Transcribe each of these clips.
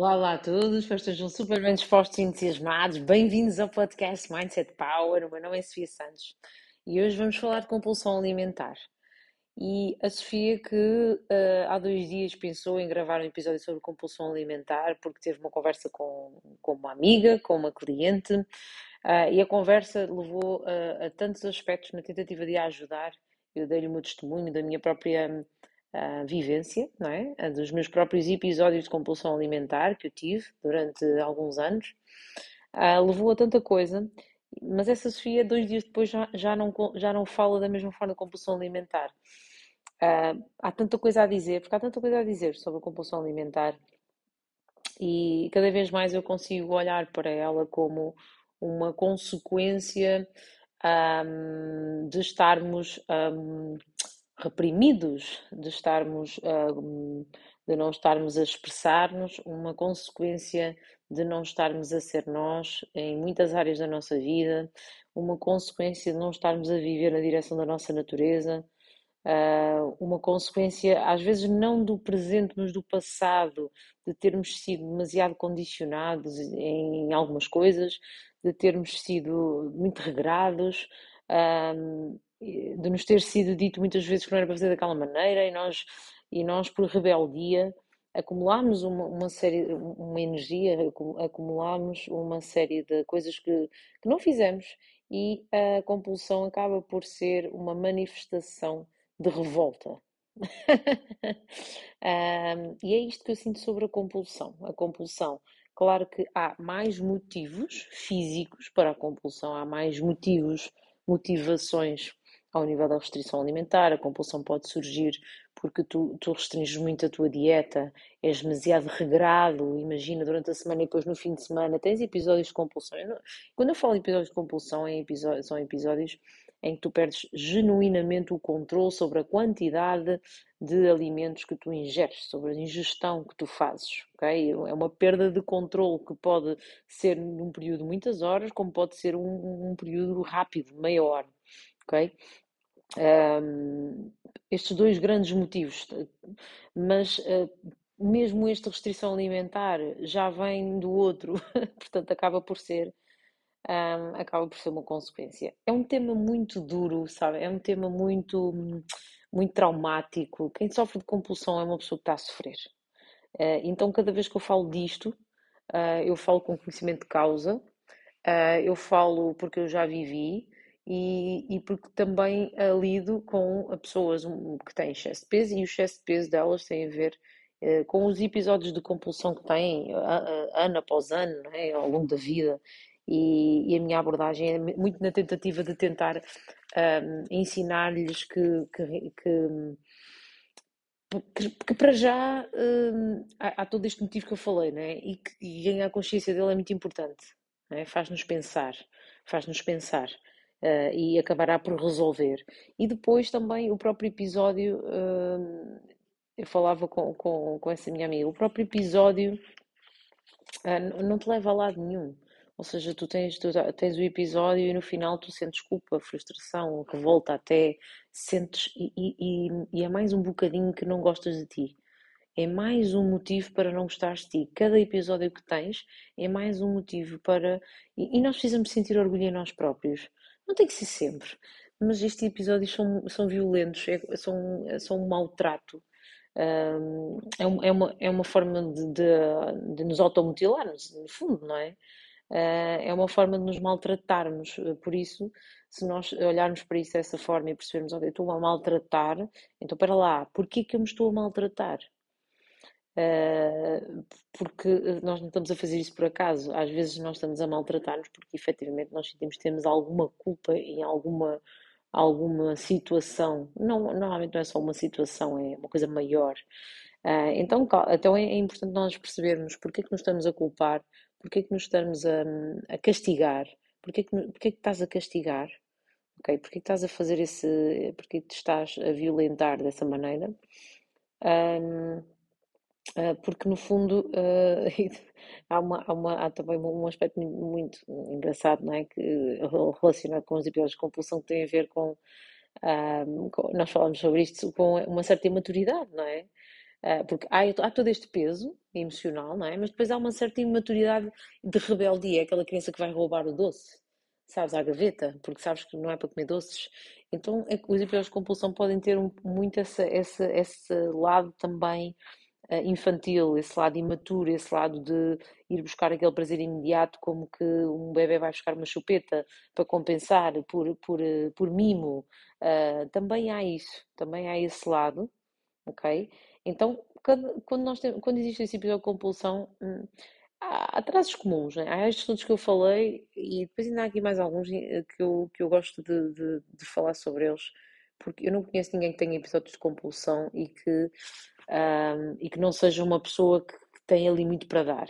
Olá, olá a todos, espero que estejam super bem dispostos e entusiasmados. Bem-vindos ao podcast Mindset Power. O meu nome é Sofia Santos e hoje vamos falar de compulsão alimentar. E a Sofia, que uh, há dois dias pensou em gravar um episódio sobre compulsão alimentar, porque teve uma conversa com, com uma amiga, com uma cliente, uh, e a conversa levou uh, a tantos aspectos na tentativa de a ajudar. Eu dei-lhe o meu testemunho da minha própria uh, vivência, não é? A dos meus próprios episódios de compulsão alimentar que eu tive durante alguns anos, uh, levou a tanta coisa. Mas essa Sofia, dois dias depois, já, já, não, já não fala da mesma forma da compulsão alimentar. Uh, há tanta coisa a dizer, porque há tanta coisa a dizer sobre a compulsão alimentar e cada vez mais eu consigo olhar para ela como uma consequência um, de estarmos um, reprimidos de estarmos de não estarmos a expressar-nos, uma consequência de não estarmos a ser nós em muitas áreas da nossa vida, uma consequência de não estarmos a viver na direção da nossa natureza, ah, uma consequência, às vezes, não do presente, mas do passado, de termos sido demasiado condicionados em algumas coisas, de termos sido muito regrados, de nos ter sido dito muitas vezes que não era para fazer daquela maneira e nós, e nós por rebeldia, acumulámos uma, uma série, uma energia, acumulámos uma série de coisas que, que não fizemos e a compulsão acaba por ser uma manifestação de revolta. um, e é isto que eu sinto sobre a compulsão. A compulsão, claro que há mais motivos físicos para a compulsão, há mais motivos, motivações ao nível da restrição alimentar, a compulsão pode surgir porque tu, tu restringes muito a tua dieta, és demasiado regrado, imagina, durante a semana e depois no fim de semana tens episódios de compulsão. Eu não, quando eu falo episódios de compulsão, são episódios em que tu perdes genuinamente o controle sobre a quantidade de alimentos que tu ingeres, sobre a ingestão que tu fazes, ok? É uma perda de controle que pode ser num período de muitas horas, como pode ser um, um período rápido, meia hora ok? Um, estes dois grandes motivos, mas uh, mesmo esta restrição alimentar já vem do outro, portanto acaba por ser um, acaba por ser uma consequência. É um tema muito duro, sabe? É um tema muito muito traumático. Quem sofre de compulsão é uma pessoa que está a sofrer. Uh, então cada vez que eu falo disto, uh, eu falo com conhecimento de causa, eu falo porque eu já vivi e, e porque também lido com pessoas que têm excesso de peso e o excesso de peso delas tem a ver uh, com os episódios de compulsão que têm ano após ano, é? ao longo da vida. E, e, a minha abordagem é muito na tentativa de tentar ensinar-lhes que, que, que que, para já há, há, todo este motivo que eu falei, né? e, que, e ganhar consciência dele é muito importante. Né? Faz-nos pensar, faz-nos pensar uh, e acabará por resolver. E depois também o próprio episódio, uh, eu falava com, com, com essa minha amiga, o próprio episódio uh, não te leva a lado nenhum. Ou seja, tu tens, tu tens o episódio e no final tu sentes culpa, frustração, revolta até, sentes e, e, e é mais um bocadinho que não gostas de ti é mais um motivo para não gostares de ti. Cada episódio que tens é mais um motivo para. E nós precisamos sentir orgulho em nós próprios. Não tem que ser sempre, mas estes episódios são, são violentos, é, são, são um maltrato. Um, é, é, uma, é uma forma de, de, de nos automutilar, no fundo, não é? Uh, é uma forma de nos maltratarmos. Por isso, se nós olharmos para isso dessa forma e percebermos, ok, estou a maltratar, então para lá, porquê que eu me estou a maltratar? Uh, porque nós não estamos a fazer isso por acaso. Às vezes nós estamos a maltratar-nos porque efetivamente nós sentimos que temos alguma culpa em alguma, alguma situação. Não, normalmente não é só uma situação, é uma coisa maior. Uh, então, então é, é, importante nós percebermos porque é que nos estamos a culpar, porque é que nos estamos a, a castigar, porque é, que, porque é que estás a castigar, ok? Porque é que estás a fazer esse, porque é que te estás a violentar dessa maneira. Um, porque no fundo uh, há, uma, há, uma, há, também um aspecto muito, engraçado, não é? Que, relacionado com os episódios de compulsão que tem a ver com, com, nós falamos sobre isto com uma certa imaturidade, não é? Uh, porque há, há, todo este peso emocional, não é? Mas depois há uma certa imaturidade de rebeldia, aquela criança que vai roubar o doce, sabes, à gaveta, porque sabes que não é para comer doces. Então, é, os episódios de compulsão podem ter um, muito essa, essa, esse lado também infantil, esse lado imaturo, esse lado de ir buscar aquele prazer imediato, como que um bebê vai buscar uma chupeta para compensar por, por, uh, por mimo. Uh, também há isso, também há esse lado, ok? Então, quando, nós temos, quando existe esse episódio de compulsão, hum, há, traços comuns, né? há estes todos que eu falei e depois ainda há aqui mais alguns que eu, que eu gosto de, de, de falar sobre eles, porque eu não conheço ninguém que tenha episódios de compulsão e que, um, e que não seja uma pessoa que, que tem ali muito para dar.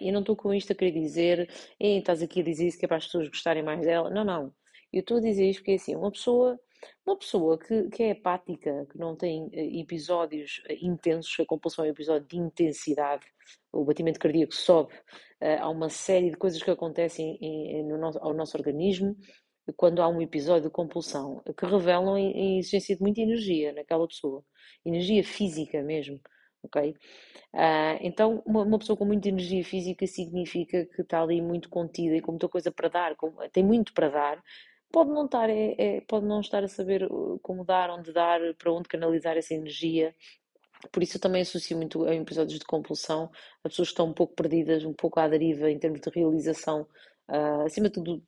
Eu não estou com isto a querer dizer, estás aqui a dizer isso que é para as pessoas gostarem mais dela. Não, não. Eu estou a dizer isto porque é assim, uma pessoa uma pessoa que, que é apática, que não tem eh, episódios eh, intensos, a compulsão é um episódio de intensidade, o batimento cardíaco sobe, eh, há uma série de coisas que acontecem em, no nosso, ao nosso organismo quando há um episódio de compulsão que revelam a existência de muita energia naquela pessoa, energia física mesmo, ok? Uh, então, uma, uma, pessoa com muita energia física significa que está ali muito contida e com muita coisa para dar, com, tem muito para dar, pode não estar, é, é, pode não estar a saber uh, como dar, onde dar, para onde canalizar essa energia. Por isso eu também associo muito a episódios de compulsão, as pessoas estão um pouco perdidas, um pouco à deriva em termos de realização. Uh, acima de tudo,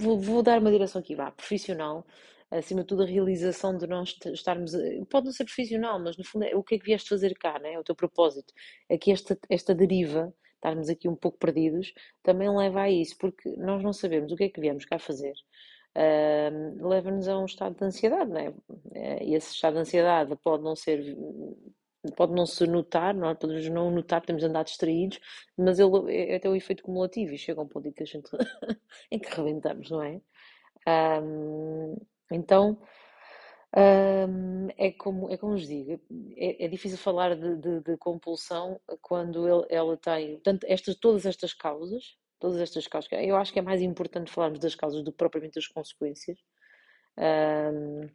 vou, vou, dar uma direção aqui, vá, profissional. Acima de tudo, a realização de nós estarmos. Pode não ser profissional, mas no fundo é o que é que vieste fazer cá, né? é o teu propósito. Aqui esta, esta deriva estarmos aqui um pouco perdidos, também leva a isso, porque nós não sabemos o que é que viemos cá fazer. Uh, leva-nos a um estado de ansiedade, é? Eh, e esse estado de ansiedade pode não ser pode não se notar, nós podemos não notar, podemos andar distraídos, mas ele é até o efeito cumulativo e chega a um ponto em que a gente em que rebentamos, não é? Um, então um, é como, é como vos digo, é, é difícil falar de, de, de compulsão quando ele, ela tem portanto, estas, todas estas causas, todas estas causas. Eu acho que é mais importante falarmos das causas do que propriamente das consequências. Um,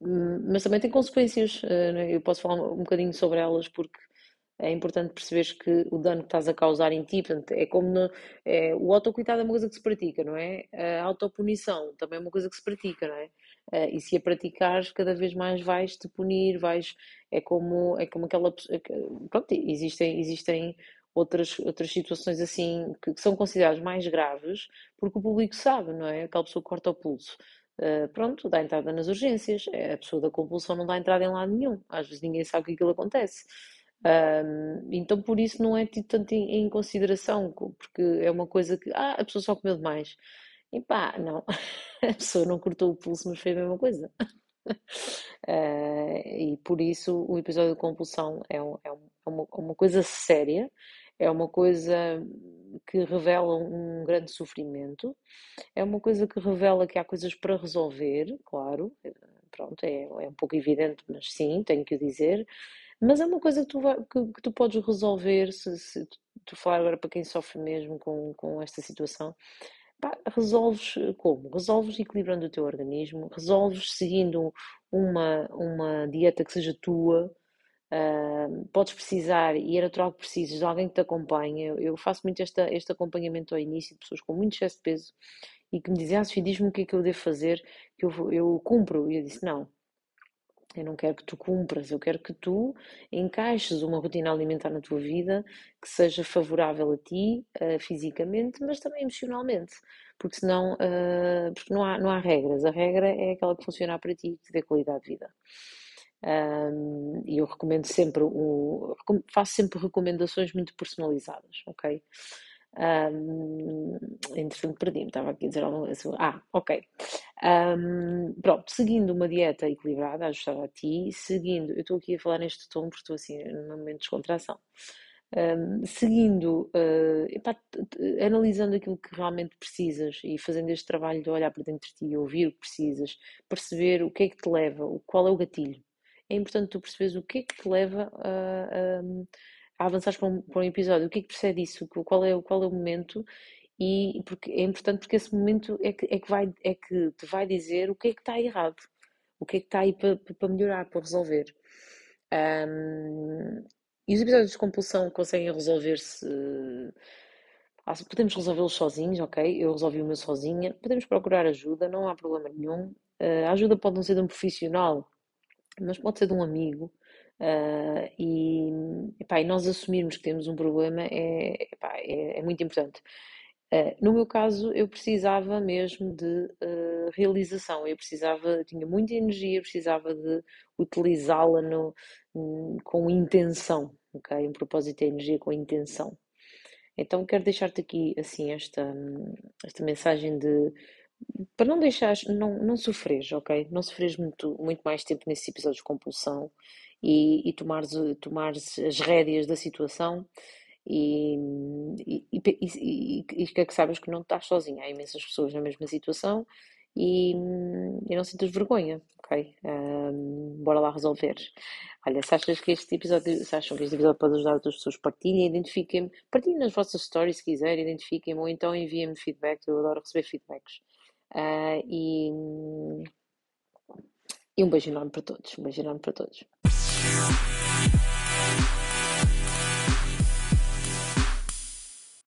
mas também tem consequências. Eh, eu posso falar um bocadinho sobre elas porque é importante perceberes que o dano que estás a causar em ti, portanto, é como no, é, o autocuidado é uma coisa que se pratica, não é? A autopunição também é uma coisa que se pratica, não é? Uh, e se a praticares, cada vez mais vais te punir, vais. É como, é como aquela. Pronto, existem, existem outras, outras situações assim que, que são consideradas mais graves, porque o público sabe, não é? Aquela pessoa corta o pulso. Uh, pronto, dá entrada nas urgências. É, a pessoa da compulsão não dá entrada em lado nenhum. Às vezes ninguém sabe que aquilo acontece. Um, então por isso não é tido tanto em, em, consideração, porque é uma coisa que ah, a pessoa só comeu demais. E pá, não, a pessoa não cortou o pulso, mas foi a mesma coisa. Uh, e por isso o episódio de compulsão é, um, é, uma, uma, coisa séria, é uma coisa que revela um grande sofrimento, é uma coisa que revela que há coisas para resolver, claro, pronto, é, é um pouco evidente, mas sim, tenho que o dizer, mas é uma coisa que tu, que, que tu podes resolver se, se tu falar agora para quem sofre mesmo com, com esta situação. Resolves como? Resolves equilibrando o teu organismo, resolves seguindo uma, uma dieta que seja tua. Uh, podes precisar, e é natural que precises de alguém que te acompanhe. Eu, eu faço muito esta, este acompanhamento ao início de pessoas com muito excesso de peso e que me dizem: Ah, Sofia, diz-me o que é que eu devo fazer, que eu, eu cumpro. E eu disse: Não, eu não quero que tu cumpras, eu quero que tu encaixes uma rotina alimentar na tua vida que seja favorável a ti, uh, fisicamente, mas também emocionalmente. Porque senão, uh, porque não há, não há regras. A regra é aquela que funciona para ti e que te dê qualidade de vida. E eu recomendo sempre, faço sempre recomendações muito personalizadas, ok? Um, entretanto, perdi-me, estava aqui a dizer alguma coisa. Ah, ok. Um, pronto, seguindo uma dieta equilibrada, ajustada a ti, seguindo, eu estou aqui a falar neste tom porque estou assim num momento de descontração. Um, seguindo, uh, epá, analisando aquilo que realmente precisas e fazendo este trabalho de olhar para dentro de ti, ouvir o que precisas, perceber o que é que te leva, qual é o gatilho. É importante tu perceberes o que é que te leva a, a avançares para um, para um episódio, o que é que precede isso, qual é, qual é o momento, e porque é importante porque esse momento é que, é que, vai, é que te vai dizer o que é que está errado, o que é que está aí para, para melhorar, para resolver. Um, e os episódios de compulsão conseguem resolver-se. Podemos resolvê-los sozinhos, ok? Eu resolvi o meu sozinha. Podemos procurar ajuda, não há problema nenhum. Uh, a ajuda pode não ser de um profissional, mas pode ser de um amigo. Uh, e, epá, e, nós assumirmos que temos um problema é, epá, é, é muito importante. Uh, no meu caso, eu precisava mesmo de uh, realização, eu precisava, tinha muita energia, precisava de utilizá-la um, com intenção, ok? Um propósito de energia com intenção. Então, quero deixar-te aqui, assim, esta, esta mensagem de para não deixar, não, não sofreres, ok? Não sofreres muito, muito mais tempo nesses episódios de compulsão e, e tomares, tomares as rédeas da situação e, e, e, e, que, que sabes que não estás sozinha. Há imensas pessoas na mesma situação e, e não sintas vergonha, ok? Um, bora lá resolver. Olha, se achas que este episódio, se acham que este episódio pode ajudar outras pessoas, partilhem, identifiquem-me, partilhem nas vossas stories se quiserem, identifiquem-me ou então enviem-me feedback, eu adoro receber feedbacks. Uh, e, e um beijo enorme para todos, um beijo enorme para todos.